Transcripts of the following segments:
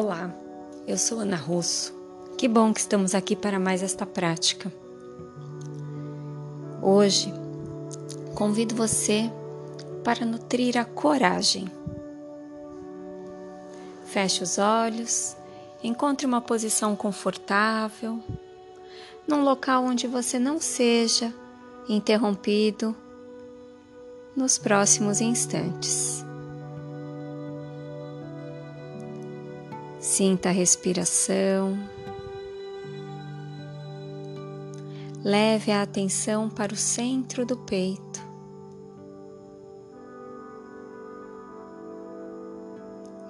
Olá, eu sou Ana Russo. Que bom que estamos aqui para mais esta prática. Hoje convido você para nutrir a coragem. Feche os olhos, encontre uma posição confortável, num local onde você não seja interrompido nos próximos instantes. Sinta a respiração. Leve a atenção para o centro do peito.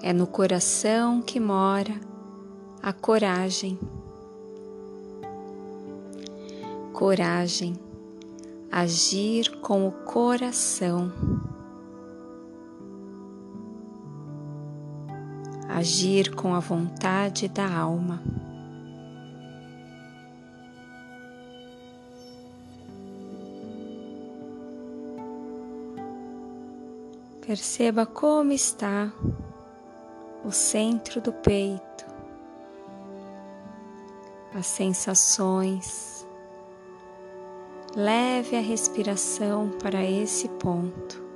É no coração que mora a coragem. Coragem, agir com o coração. Agir com a vontade da alma. Perceba como está o centro do peito, as sensações. Leve a respiração para esse ponto.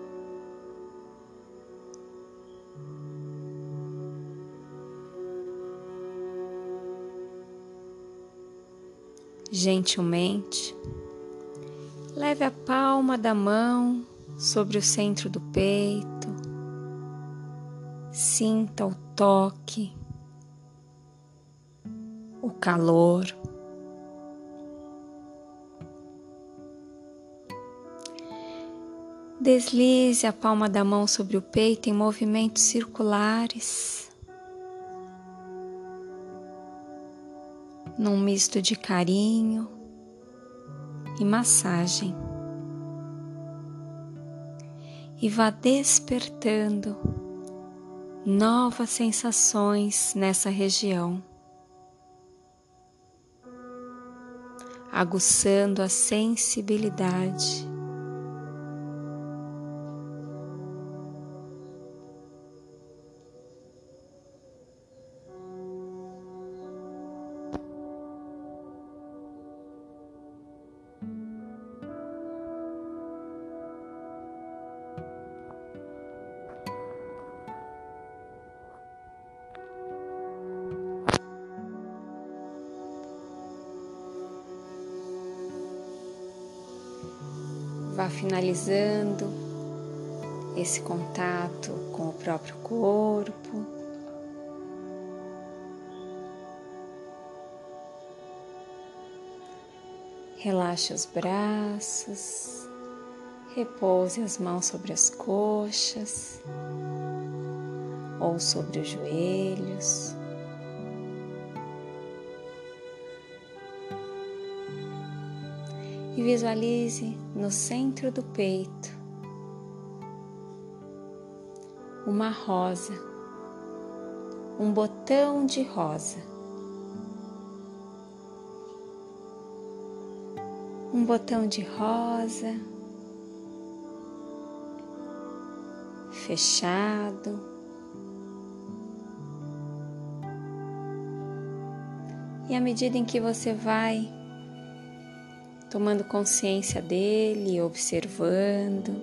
Gentilmente, leve a palma da mão sobre o centro do peito, sinta o toque, o calor. Deslize a palma da mão sobre o peito em movimentos circulares. Num misto de carinho e massagem. E vá despertando novas sensações nessa região, aguçando a sensibilidade. Vá finalizando esse contato com o próprio corpo. Relaxe os braços, repouse as mãos sobre as coxas ou sobre os joelhos. Visualize no centro do peito uma rosa, um botão de rosa. Um botão de rosa fechado. E à medida em que você vai tomando consciência dele, observando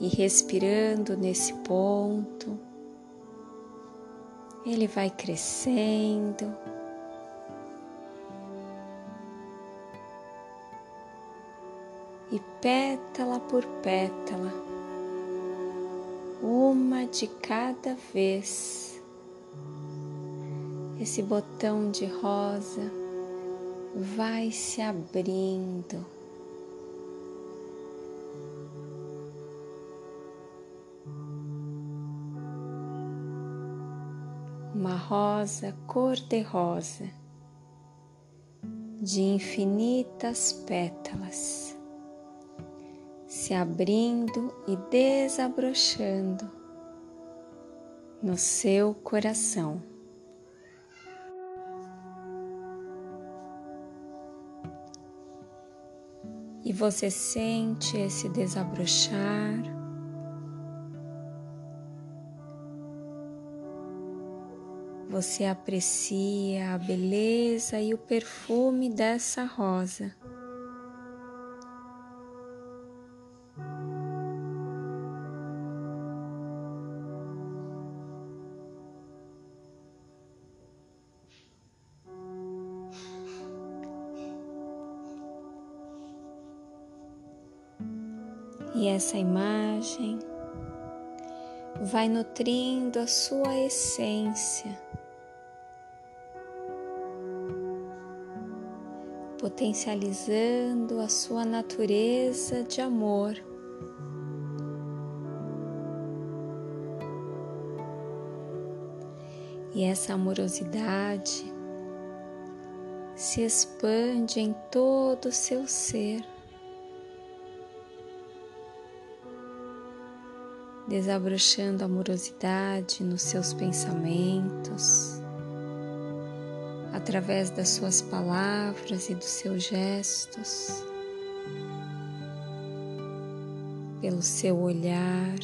e respirando nesse ponto. Ele vai crescendo. E pétala por pétala, uma de cada vez, esse botão de rosa vai se abrindo. Uma rosa cor-de-rosa de infinitas pétalas se abrindo e desabrochando no seu coração. E você sente esse desabrochar. você aprecia a beleza e o perfume dessa rosa. E essa imagem vai nutrindo a sua essência, potencializando a sua natureza de amor. E essa amorosidade se expande em todo o seu ser. Desabrochando amorosidade nos seus pensamentos, através das suas palavras e dos seus gestos, pelo seu olhar.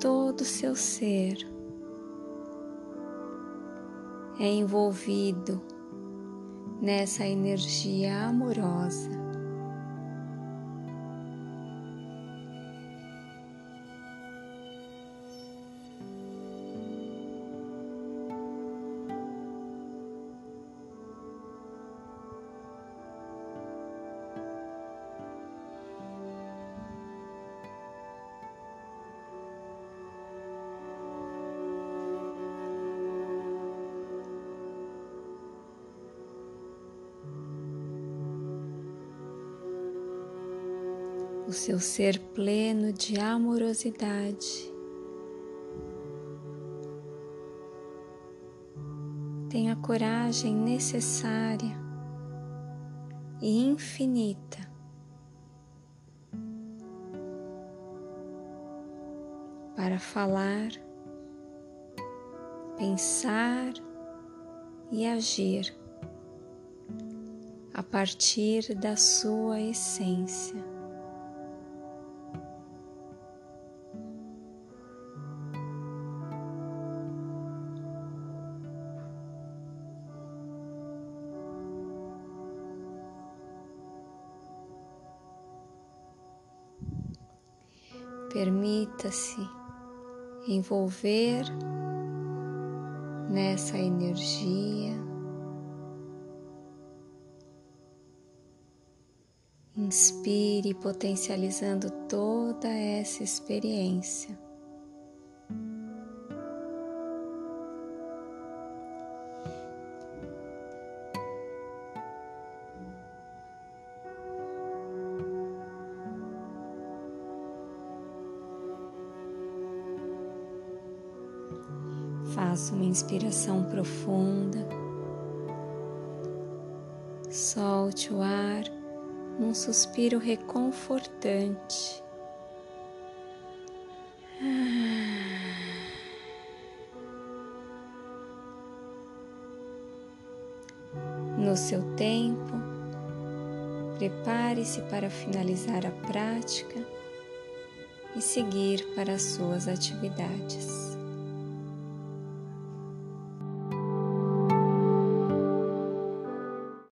Todo o seu ser é envolvido nessa energia amorosa. O seu ser pleno de amorosidade. Tenha a coragem necessária e infinita para falar, pensar e agir a partir da sua essência. Permita-se envolver nessa energia. Inspire potencializando toda essa experiência. Faça uma inspiração profunda. Solte o ar num suspiro reconfortante. No seu tempo, prepare-se para finalizar a prática e seguir para as suas atividades.